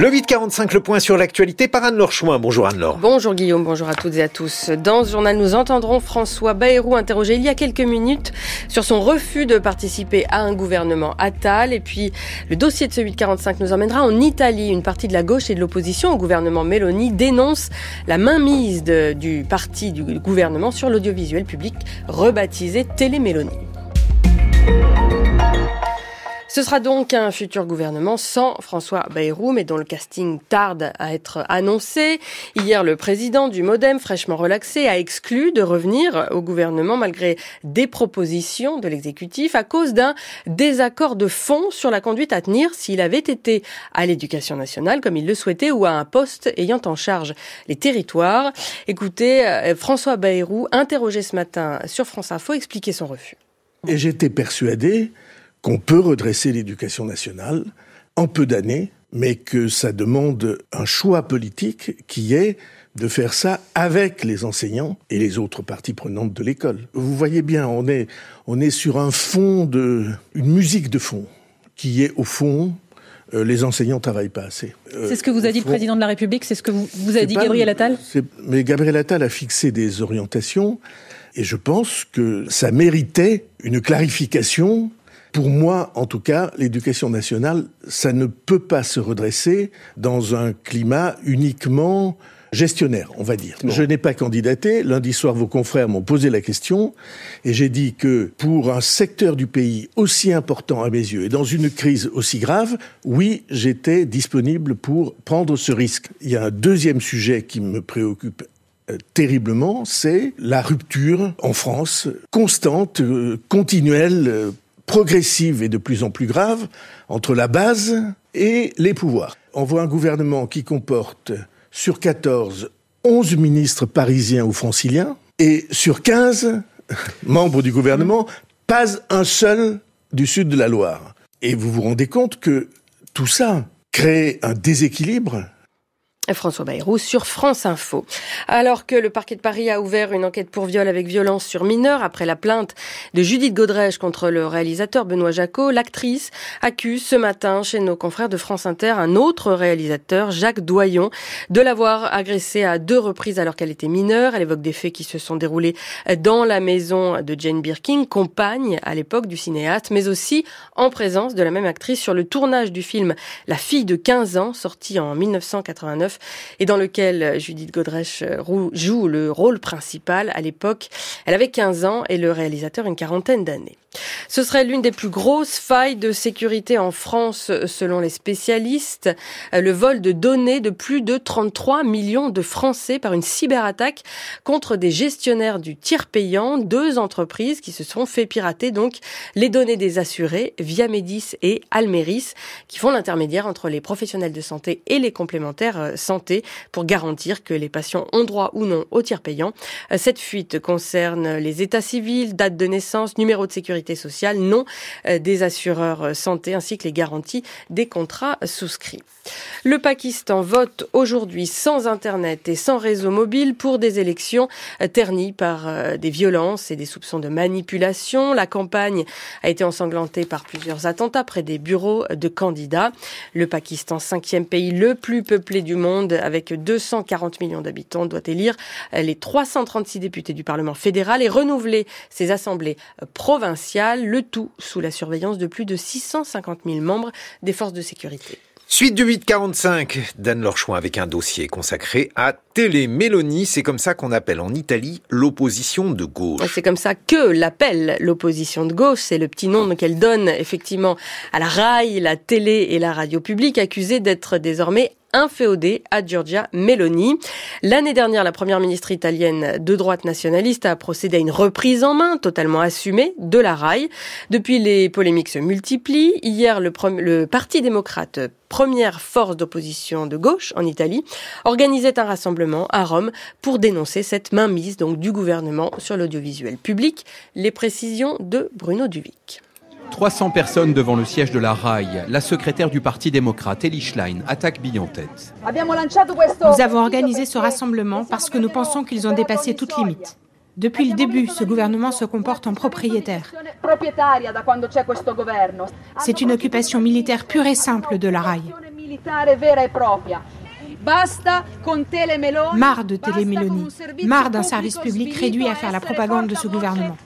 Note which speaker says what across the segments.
Speaker 1: Le 845, le point sur l'actualité par Anne-Laure Chouin. Bonjour Anne-Laure.
Speaker 2: Bonjour Guillaume, bonjour à toutes et à tous. Dans ce journal, nous entendrons François Bayrou interrogé il y a quelques minutes sur son refus de participer à un gouvernement Attal. Et puis, le dossier de ce 845 nous emmènera en Italie. Une partie de la gauche et de l'opposition au gouvernement Meloni dénonce la mainmise du parti du gouvernement sur l'audiovisuel public rebaptisé Télé Meloni. Ce sera donc un futur gouvernement sans François Bayrou, mais dont le casting tarde à être annoncé. Hier, le président du Modem, fraîchement relaxé, a exclu de revenir au gouvernement malgré des propositions de l'exécutif à cause d'un désaccord de fond sur la conduite à tenir s'il avait été à l'éducation nationale comme il le souhaitait ou à un poste ayant en charge les territoires. Écoutez, euh, François Bayrou, interrogé ce matin sur France Info, expliquait son refus.
Speaker 3: Et j'étais persuadé qu'on peut redresser l'éducation nationale en peu d'années, mais que ça demande un choix politique qui est de faire ça avec les enseignants et les autres parties prenantes de l'école. Vous voyez bien, on est, on est sur un fond de, une musique de fond qui est au fond euh, les enseignants travaillent pas assez.
Speaker 4: Euh, c'est ce que vous a dit le président de la République, c'est ce que vous, vous a dit Gabriel Attal
Speaker 3: Mais Gabriel Attal a fixé des orientations et je pense que ça méritait une clarification pour moi, en tout cas, l'éducation nationale, ça ne peut pas se redresser dans un climat uniquement gestionnaire, on va dire. Je n'ai pas candidaté. Lundi soir, vos confrères m'ont posé la question et j'ai dit que pour un secteur du pays aussi important à mes yeux et dans une crise aussi grave, oui, j'étais disponible pour prendre ce risque. Il y a un deuxième sujet qui me préoccupe euh, terriblement, c'est la rupture en France constante, euh, continuelle, euh, progressive et de plus en plus grave entre la base et les pouvoirs. On voit un gouvernement qui comporte sur 14 11 ministres parisiens ou franciliens et sur 15 membres du gouvernement, pas un seul du sud de la Loire. Et vous vous rendez compte que tout ça crée un déséquilibre
Speaker 2: François Bayrou sur France Info. Alors que le parquet de Paris a ouvert une enquête pour viol avec violence sur mineur après la plainte de Judith Godrèche contre le réalisateur Benoît Jacot, l'actrice accuse ce matin chez nos confrères de France Inter un autre réalisateur, Jacques Doyon, de l'avoir agressée à deux reprises alors qu'elle était mineure. Elle évoque des faits qui se sont déroulés dans la maison de Jane Birkin, compagne à l'époque du cinéaste, mais aussi en présence de la même actrice sur le tournage du film La fille de 15 ans, sorti en 1989 et dans lequel Judith Godrèche euh, joue le rôle principal à l'époque. Elle avait 15 ans et le réalisateur une quarantaine d'années. Ce serait l'une des plus grosses failles de sécurité en France selon les spécialistes. Le vol de données de plus de 33 millions de Français par une cyberattaque contre des gestionnaires du tiers payant, deux entreprises qui se sont fait pirater donc les données des assurés via Médis et Almeris qui font l'intermédiaire entre les professionnels de santé et les complémentaires euh, santé pour garantir que les patients ont droit ou non au tiers payant. Euh, cette fuite concerne les états civils, date de naissance, numéro de sécurité non euh, des assureurs euh, santé ainsi que les garanties des contrats souscrits. Le Pakistan vote aujourd'hui sans Internet et sans réseau mobile pour des élections euh, ternies par des violences et des soupçons de manipulation. La campagne a été ensanglantée par plusieurs attentats près des bureaux de candidats. Le Pakistan, cinquième pays le plus peuplé du monde avec 240 millions d'habitants, doit élire les 336 députés du Parlement fédéral et renouveler ses assemblées provinciales le tout sous la surveillance de plus de 650 000 membres des forces de sécurité.
Speaker 1: Suite du 845 d'Anne Lorchouin avec un dossier consacré à Télé Mélanie. C'est comme ça qu'on appelle en Italie l'opposition de gauche.
Speaker 2: C'est comme ça que l'appelle l'opposition de gauche. C'est le petit nom qu'elle donne effectivement à la RAI, la télé et la radio publique accusée d'être désormais inféodé à Giorgia Meloni. L'année dernière, la première ministre italienne de droite nationaliste a procédé à une reprise en main totalement assumée de la RAI. Depuis, les polémiques se multiplient. Hier, le, le Parti démocrate, première force d'opposition de gauche en Italie, organisait un rassemblement à Rome pour dénoncer cette mainmise donc du gouvernement sur l'audiovisuel public. Les précisions de Bruno Duvic.
Speaker 5: 300 personnes devant le siège de la RAI. La secrétaire du Parti démocrate, Elie Schlein, attaque Bill en tête.
Speaker 6: Nous avons organisé ce rassemblement parce que nous pensons qu'ils ont dépassé toute limite. Depuis le début, ce gouvernement se comporte en propriétaire. C'est une occupation militaire pure et simple de la RAI. Marre de Télémélanie, marre d'un service public réduit à faire la propagande de ce gouvernement.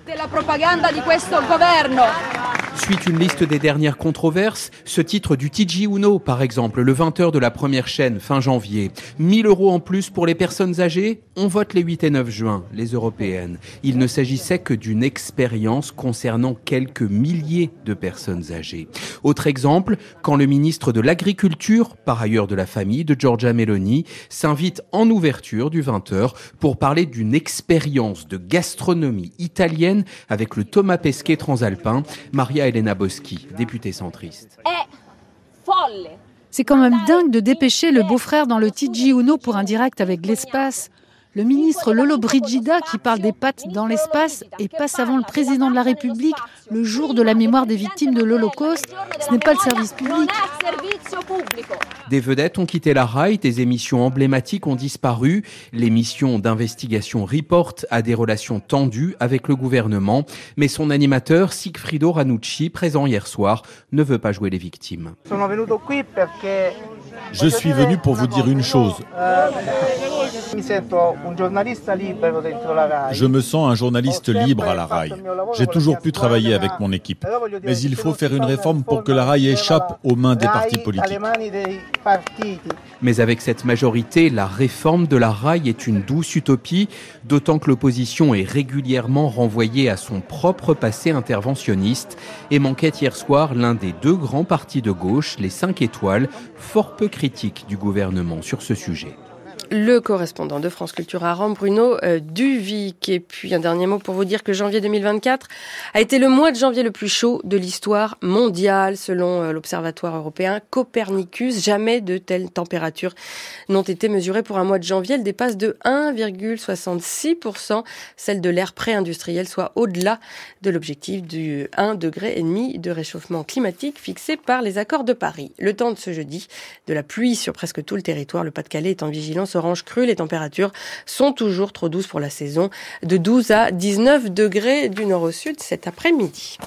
Speaker 5: Suite une liste des dernières controverses, ce titre du TG Uno, par exemple, le 20h de la première chaîne, fin janvier. 1000 euros en plus pour les personnes âgées? On vote les 8 et 9 juin, les européennes. Il ne s'agissait que d'une expérience concernant quelques milliers de personnes âgées. Autre exemple, quand le ministre de l'Agriculture, par ailleurs de la famille de Giorgia Meloni, s'invite en ouverture du 20h pour parler d'une expérience de gastronomie italienne avec le Thomas Pesquet transalpin. Maria Elena Boschi, députée centriste.
Speaker 7: C'est quand même dingue de dépêcher le beau-frère dans le TG Uno pour un direct avec l'espace. Le ministre Lolo Brigida qui parle des pattes dans l'espace et passe avant le président de la République le jour de la mémoire des victimes de l'Holocauste, ce n'est pas le service public.
Speaker 5: Des vedettes ont quitté la RAI, des émissions emblématiques ont disparu. L'émission d'investigation Report a des relations tendues avec le gouvernement, mais son animateur Sigfrido Ranucci, présent hier soir, ne veut pas jouer les victimes.
Speaker 8: Je suis venu pour vous dire une chose. Je me sens un journaliste libre à la RAI. J'ai toujours pu travailler avec mon équipe. Mais il faut faire une réforme pour que la RAI échappe aux mains des partis politiques.
Speaker 5: Mais avec cette majorité, la réforme de la RAI est une douce utopie, d'autant que l'opposition est régulièrement renvoyée à son propre passé interventionniste et manquait hier soir l'un des deux grands partis de gauche, les 5 étoiles, fort peu critiques du gouvernement sur ce sujet
Speaker 2: le correspondant de France Culture à Rome, Bruno euh, Duvic. Et puis un dernier mot pour vous dire que janvier 2024 a été le mois de janvier le plus chaud de l'histoire mondiale, selon euh, l'Observatoire européen Copernicus. Jamais de telles températures n'ont été mesurées pour un mois de janvier. Elles dépassent de 1,66% celle de l'ère pré-industriel, soit au-delà de l'objectif du 1,5 degré de réchauffement climatique fixé par les accords de Paris. Le temps de ce jeudi, de la pluie sur presque tout le territoire, le Pas-de-Calais est en vigilance orange cru. Les températures sont toujours trop douces pour la saison, de 12 à 19 degrés du nord au sud cet après-midi.